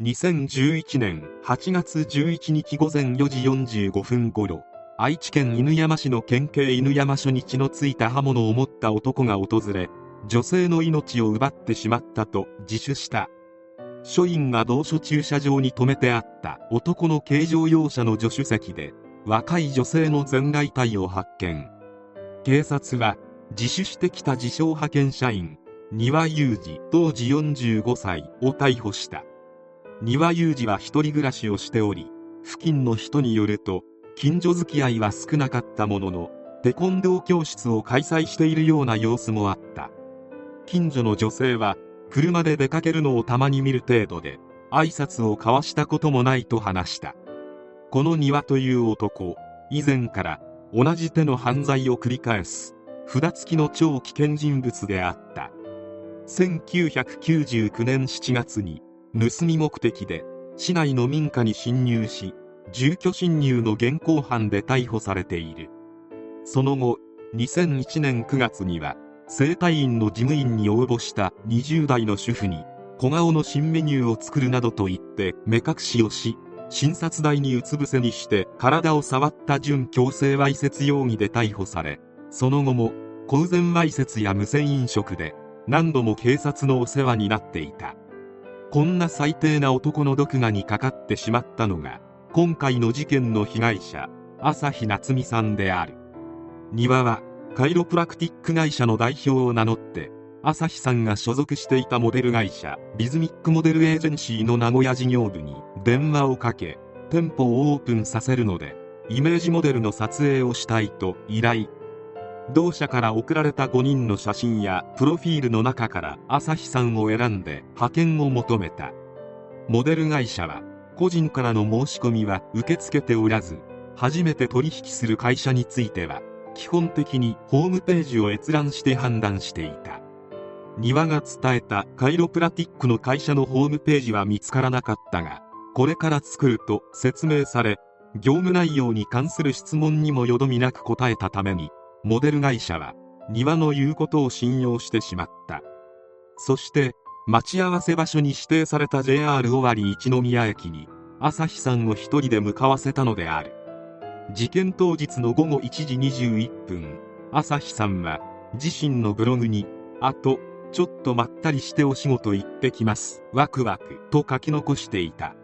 2011年8月11日午前4時45分頃愛知県犬山市の県警犬山署に血のついた刃物を持った男が訪れ女性の命を奪ってしまったと自首した。署員が同所駐車場に止めてあった男の軽乗用車の助手席で若い女性の全外体を発見。警察は自首してきた自称派遣社員丹羽裕二当時45歳を逮捕した。丹羽裕二は一人暮らしをしており付近の人によると近所付き合いは少なかったもののテコンドー教室を開催しているような様子もあった。近所の女性は車で出かけるのをたまに見る程度で挨拶を交わしたこともないと話した。この庭という男以前から同じ手の犯罪を繰り返す札付きの超危険人物であった。1999年7月に盗み目的で市内の民家に侵入し住居侵入の現行犯で逮捕されている。その後2001年9月には整体院の事務員に応募した20代の主婦に小顔の新メニューを作るなどと言って目隠しをし診察台にうつ伏せにして体を触った準強制わいせつ容疑で逮捕されその後も公然わいせつや無銭飲食で何度も警察のお世話になっていた。こんな最低な男の毒牙にかかってしまったのが今回の事件の被害者朝日夏美さんである。庭はカイロプラクティック会社の代表を名乗って朝日さんが所属していたモデル会社ビズミックモデルエージェンシーの名古屋事業部に電話をかけ店舗をオープンさせるのでイメージモデルの撮影をしたいと依頼。同社から送られた5人の写真やプロフィールの中から朝日さんを選んで派遣を求めた。モデル会社は個人からの申し込みは受け付けておらず初めて取引する会社については基本的にホームページを閲覧して判断していた。庭が伝えたカイロプラティックの会社のホームページは見つからなかったがこれから作ると説明され業務内容に関する質問にもよどみなく答えたためにモデル会社は庭の言うことを信用してしまった。そして待ち合わせ場所に指定された JR 尾張一宮駅に朝日さんを一人で向かわせたのである。事件当日の午後1時21分朝日さんは自身のブログに「あとちょっとまったりしてお仕事行ってきますワクワク」と書き残していた。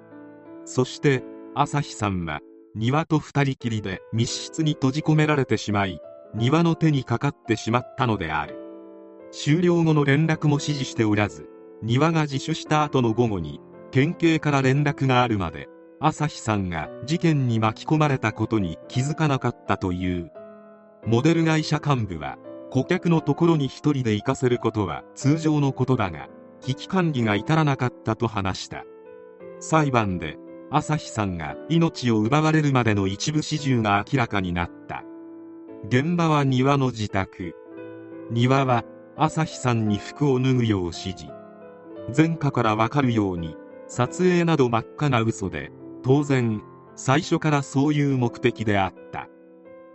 そして朝日さんは庭と二人きりで密室に閉じ込められてしまい庭の手にかかってしまったのである。終了後の連絡も指示しておらず庭が自首した後の午後に県警から連絡があるまで朝日さんが事件に巻き込まれたことに気づかなかったという。モデル会社幹部は顧客のところに一人で行かせることは通常のことだが危機管理が至らなかったと話した。裁判で朝日さんが命を奪われるまでの一部始終が明らかになった。現場は庭の自宅。庭は朝日さんに服を脱ぐよう指示。前科からわかるように撮影など真っ赤な嘘で当然最初からそういう目的であった。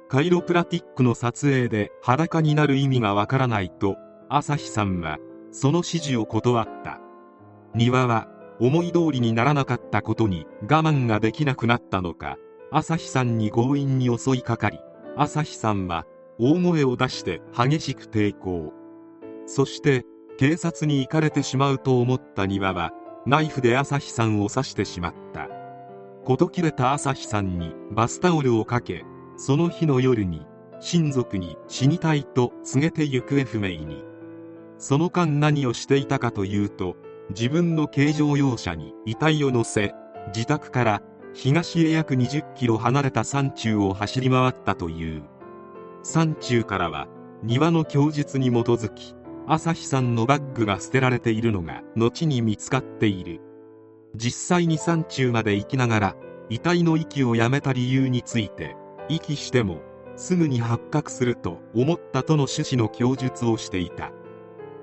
カイロプラティックの撮影で裸になる意味がわからないと朝日さんはその指示を断った。庭は思い通りにならなかったことに我慢ができなくなったのか朝日さんに強引に襲いかかり朝日さんは大声を出して激しく抵抗。そして警察に行かれてしまうと思った庭はナイフで朝日さんを刺してしまった。事切れた朝日さんにバスタオルをかけその日の夜に親族に死にたいと告げて行方不明に。その間何をしていたかというと自分の軽乗用車に遺体を乗せ自宅から東へ約20キロ離れた山中を走り回ったという。山中からは庭の供述に基づき朝日さんのバッグが捨てられているのが後に見つかっている。実際に山中まで行きながら遺体の息をやめた理由について息してもすぐに発覚すると思ったとの趣旨の供述をしていた。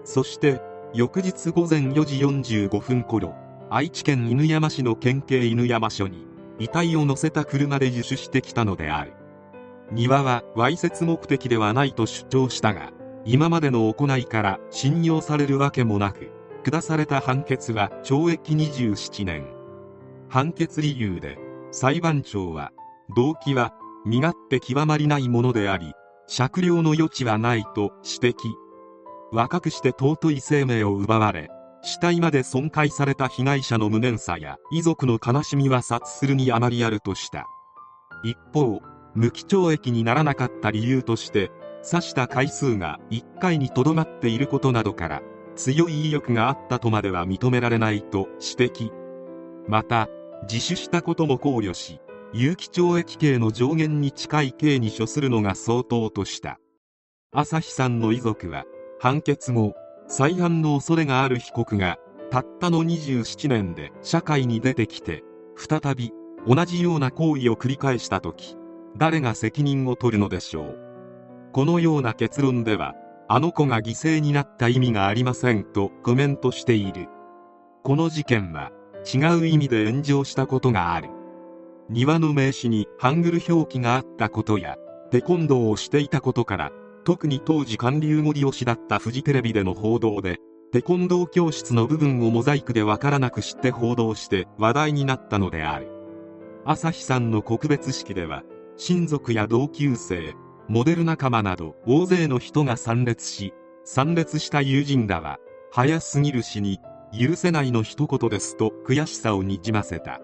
そして翌日午前4時45分頃愛知県犬山市の県警犬山署に遺体を乗せた車で自首してきたのである。庭はわいせつ目的ではないと主張したが今までの行いから信用されるわけもなく下された判決は懲役27年。判決理由で裁判長は動機は身勝手極まりないものであり酌量の余地はないと指摘。若くして尊い生命を奪われ死体まで損壊された被害者の無念さや遺族の悲しみは察するにあまりあるとした。一方無期懲役にならなかった理由として刺した回数が1回にとどまっていることなどから強い意欲があったとまでは認められないと指摘。また自首したことも考慮し有期懲役刑の上限に近い刑に処するのが相当とした。朝日さんの遺族は判決後再犯の恐れがある被告がたったの27年で社会に出てきて再び同じような行為を繰り返した時誰が責任を取るのでしょう。このような結論ではあの子が犠牲になった意味がありませんとコメントしている。この事件は違う意味で炎上したことがある。庭の名刺にハングル表記があったことやテコンドーをしていたことから特に当時韓流森推しだったフジテレビでの報道でテコンドー教室の部分をモザイクでわからなく知って報道して話題になったのである。朝日さんの告別式では親族や同級生モデル仲間など大勢の人が参列し参列した友人らは早すぎる死に許せないの一言ですと悔しさをにじませた。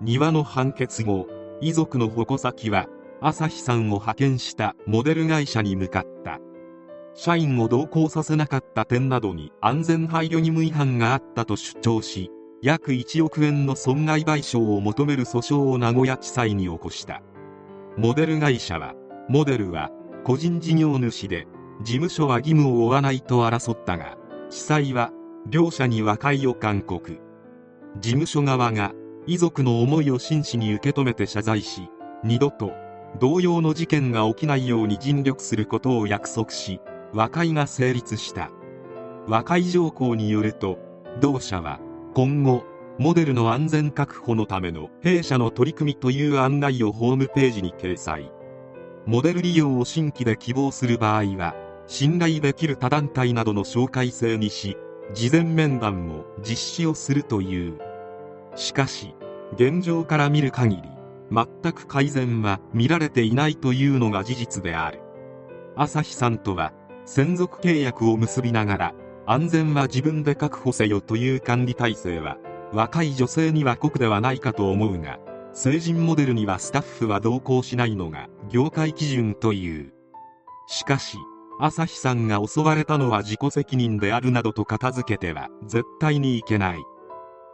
庭の判決後遺族の矛先は朝日さんを派遣したモデル会社に向かった。社員を同行させなかった点などに安全配慮義務違反があったと主張し約1億円の損害賠償を求める訴訟を名古屋地裁に起こした。モデル会社はモデルは個人事業主で事務所は義務を負わないと争ったが地裁は両者に和解を勧告。事務所側が遺族の思いを真摯に受け止めて謝罪し二度と同様の事件が起きないように尽力することを約束し和解が成立した。和解条項によると同社は今後モデルの安全確保のための弊社の取り組みという案内をホームページに掲載。モデル利用を新規で希望する場合は信頼できる他団体などの紹介制にし事前面談も実施をするという。しかし現状から見る限り全く改善は見られていないというのが事実である。朝日さんとは専属契約を結びながら安全は自分で確保せよという管理体制は若い女性には酷ではないかと思うが成人モデルにはスタッフは同行しないのが業界基準という。しかし朝日さんが襲われたのは自己責任であるなどと片付けては絶対にいけない。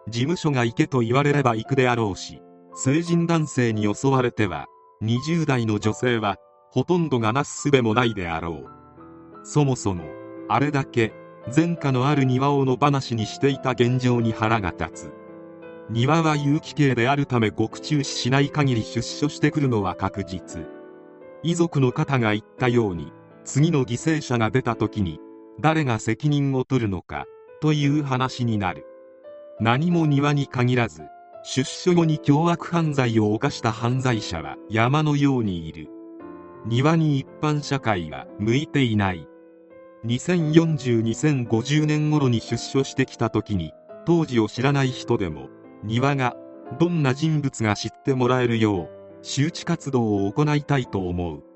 事務所が行けと言われれば行くであろうし成人男性に襲われては20代の女性はほとんどがなすすべもないであろう。そもそもあれだけ前科のある庭をの話にしていた現状に腹が立つ。庭は有機系であるため獄中死しない限り出所してくるのは確実。遺族の方が言ったように次の犠牲者が出た時に誰が責任を取るのかという話になる。何も庭に限らず出所後に凶悪犯罪を犯した犯罪者は山のようにいる。庭に一般社会は向いていない。2040-2050年頃に出所してきた時に当時を知らない人でも庭がどんな人物が知ってもらえるよう周知活動を行いたいと思う。